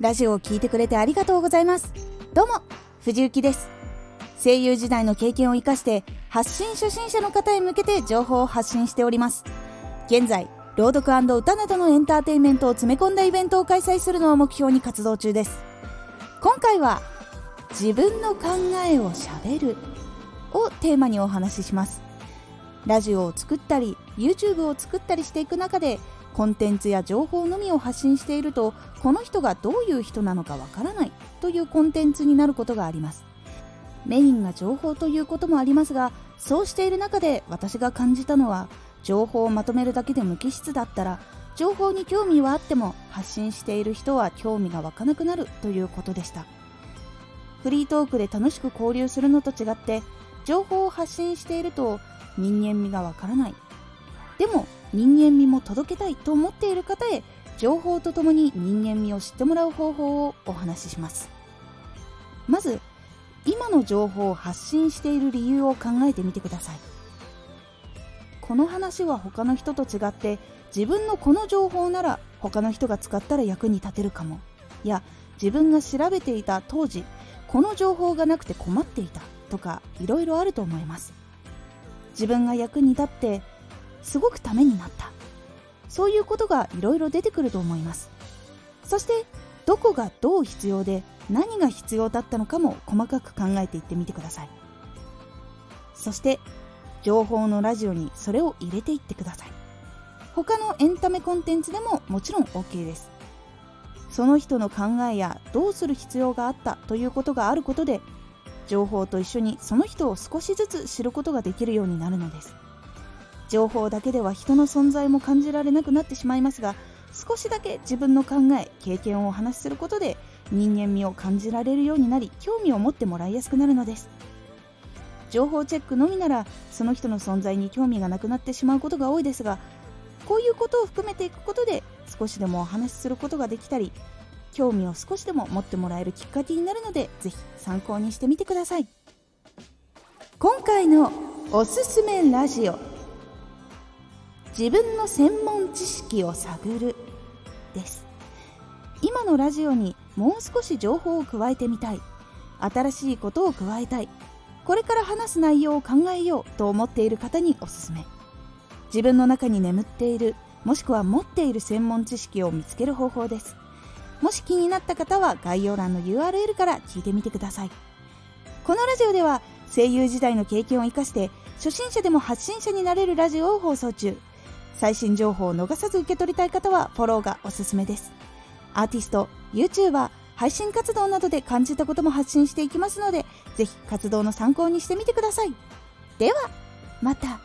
ラジオを聴いてくれてありがとうございます。どうも藤幸です。声優時代の経験を生かして発信初心者の方へ向けて情報を発信しております。現在朗読歌などのエンターテインメントを詰め込んだイベントを開催するのを目標に活動中です。今回は自分の考えをしゃべるをテーマにお話しします。ラジオを作ったり YouTube を作ったりしていく中でコンテンツや情報のみを発信しているとこの人がどういう人なのかわからないというコンテンツになることがあります。メインが情報ということもありますがそうしている中で私が感じたのは情報をまとめるだけで無機質だったら情報に興味はあっても発信している人は興味が湧かなくなるということでした。フリートークで楽しく交流するのと違って情報を発信していると人間味がわからない。でも人間味も届けたいと思っている方へ情報とともに人間味を知ってもらう方法をお話しします。まず今の情報を発信している理由を考えてみてください。この話は他の人と違って自分のこの情報なら他の人が使ったら役に立てるかも。いや自分が調べていた当時この情報がなくて困っていたとかいろいろあると思います。自分が役に立ってすごくためになった。そういうことがいろいろ出てくると思います。そしてどこがどう必要で何が必要だったのかも細かく考えていってみてください。そして情報のラジオにそれを入れていってください。他のエンタメコンテンツでももちろん OK です。その人の考えやどうする必要があったということがあることで情報と一緒にその人を少しずつ知ることができるようになるのです。情報だけでは人の存在も感じられなくなってしまいますが少しだけ自分の考え経験をお話しすることで人間味を感じられるようになり興味を持ってもらいやすくなるのです。情報チェックのみならその人の存在に興味がなくなってしまうことが多いですがこういうことを含めていくことで少しでもお話しすることができたり興味を少しでも持ってもらえるきっかけになるのでぜひ参考にしてみてください。今回のおすすめラジオ。自分の専門知識を探るです。今のラジオにもう少し情報を加えてみたい。新しいことを加えたい。これから話す内容を考えようと思っている方におすすめ。自分の中に眠っているもしくは持っている専門知識を見つける方法です。もし気になった方は概要欄の URL から聞いてみてください。このラジオでは声優時代の経験を生かして初心者でも発信者になれるラジオを放送中。最新情報を逃さず受け取りたい方はフォローがおすすめです。アーティスト YouTuber 配信活動などで感じたことも発信していきますのでぜひ活動の参考にしてみてください。ではまた。